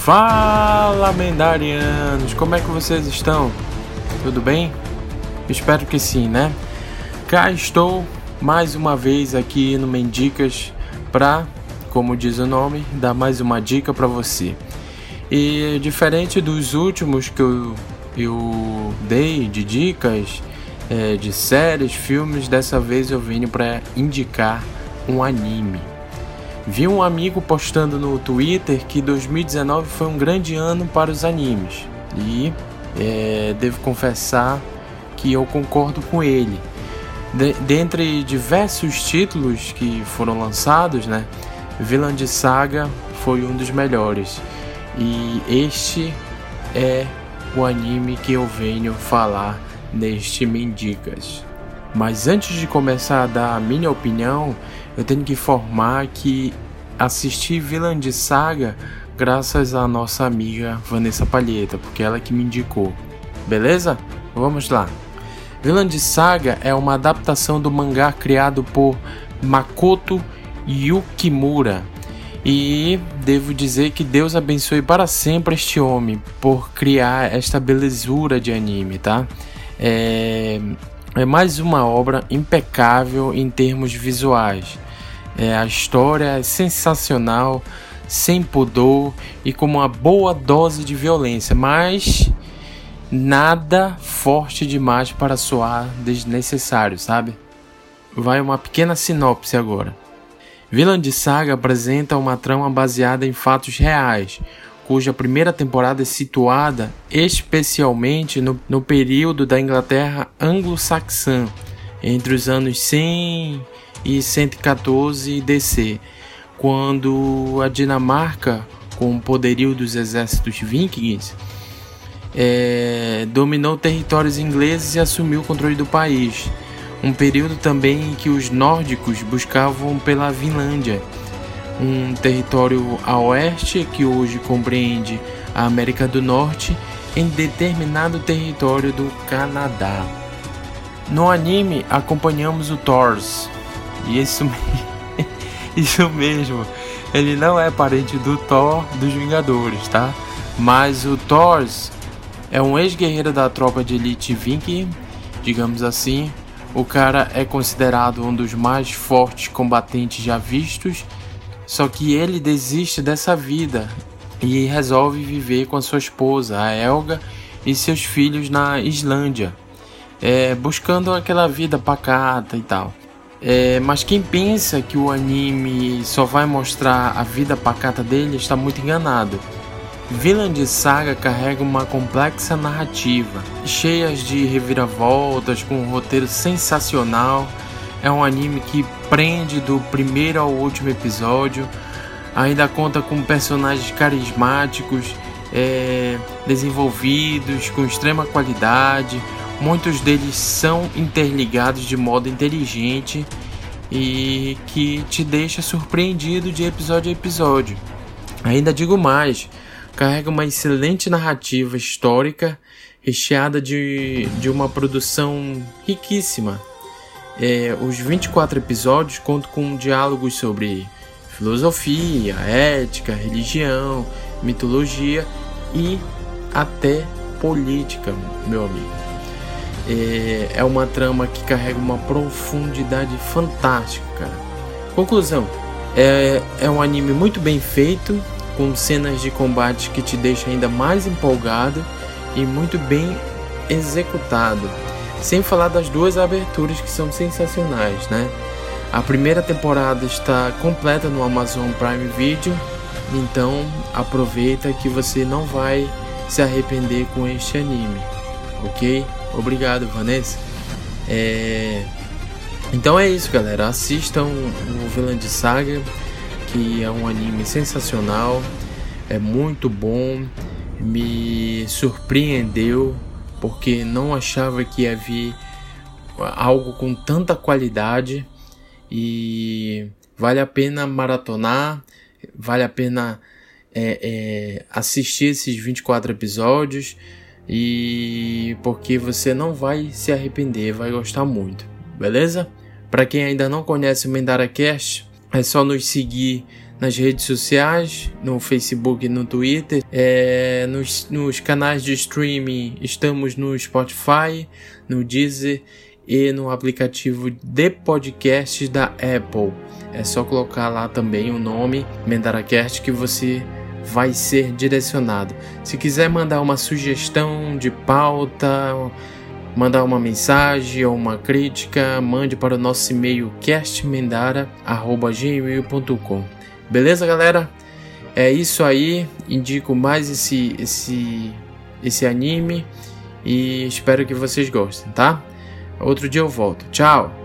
Fala, Mendarianos! Como é que vocês estão? Tudo bem? Espero que sim, né? Cá estou mais uma vez aqui no Mendicas para, como diz o nome, dar mais uma dica para você. E diferente dos últimos que eu, eu dei de dicas é, de séries, filmes, dessa vez eu vim para indicar um anime. Vi um amigo postando no Twitter que 2019 foi um grande ano para os animes e é, devo confessar que eu concordo com ele. De, dentre diversos títulos que foram lançados, né, Vinland Saga foi um dos melhores e este é o anime que eu venho falar neste Mendicas. Mas antes de começar a dar a minha opinião, eu tenho que informar que assisti Vinland Saga graças à nossa amiga Vanessa Palheta, porque ela que me indicou. Beleza? Vamos lá. Vinland Saga é uma adaptação do mangá criado por Makoto Yukimura. E devo dizer que Deus abençoe para sempre este homem por criar esta belezura de anime, tá? É, é mais uma obra impecável em termos visuais. É, a história é sensacional, sem pudor e com uma boa dose de violência, mas nada forte demais para soar desnecessário, sabe? Vai uma pequena sinopse agora. Vinland Saga apresenta uma trama baseada em fatos reais, cuja primeira temporada é situada especialmente no, no período da Inglaterra anglo-saxã, entre os anos 100 e 114 DC, quando a Dinamarca, com o poderio dos exércitos vikings, é, dominou territórios ingleses e assumiu o controle do país. Um período também em que os nórdicos buscavam pela Vinlândia um território a oeste que hoje compreende a América do Norte em determinado território do Canadá. No anime acompanhamos o Thors, e isso, isso mesmo, ele não é parente do Thor dos Vingadores, tá? Mas o Thors é um ex-guerreiro da tropa de elite Viking, digamos assim. O cara é considerado um dos mais fortes combatentes já vistos só que ele desiste dessa vida e resolve viver com a sua esposa, a Elga, e seus filhos na Islândia, é, buscando aquela vida pacata e tal. É, mas quem pensa que o anime só vai mostrar a vida pacata dele está muito enganado. Vinland Saga carrega uma complexa narrativa, cheia de reviravoltas, com um roteiro sensacional é um anime que prende do primeiro ao último episódio. Ainda conta com personagens carismáticos, é, desenvolvidos com extrema qualidade. Muitos deles são interligados de modo inteligente e que te deixa surpreendido de episódio a episódio. Ainda digo mais, carrega uma excelente narrativa histórica recheada de, de uma produção riquíssima é, os 24 episódios contam com diálogos sobre filosofia, ética, religião, mitologia e até política, meu amigo. É, é uma trama que carrega uma profundidade fantástica, cara. Conclusão: é, é um anime muito bem feito, com cenas de combate que te deixa ainda mais empolgado e muito bem executado. Sem falar das duas aberturas que são sensacionais, né? A primeira temporada está completa no Amazon Prime Video, então aproveita que você não vai se arrepender com este anime, ok? Obrigado, Vanessa. É... Então é isso, galera. Assistam o Vinland Saga, que é um anime sensacional, é muito bom, me surpreendeu porque não achava que havia algo com tanta qualidade e vale a pena maratonar, vale a pena é, é, assistir esses 24 episódios e porque você não vai se arrepender, vai gostar muito, beleza? Para quem ainda não conhece o Mendara Cast, é só nos seguir nas redes sociais, no Facebook no Twitter. É, nos, nos canais de streaming estamos no Spotify, no Deezer e no aplicativo de podcasts da Apple. É só colocar lá também o nome Mendaracast que você vai ser direcionado. Se quiser mandar uma sugestão de pauta, mandar uma mensagem ou uma crítica, mande para o nosso e-mail castmendara@gmail.com. Beleza, galera? É isso aí. Indico mais esse esse esse anime e espero que vocês gostem, tá? Outro dia eu volto. Tchau.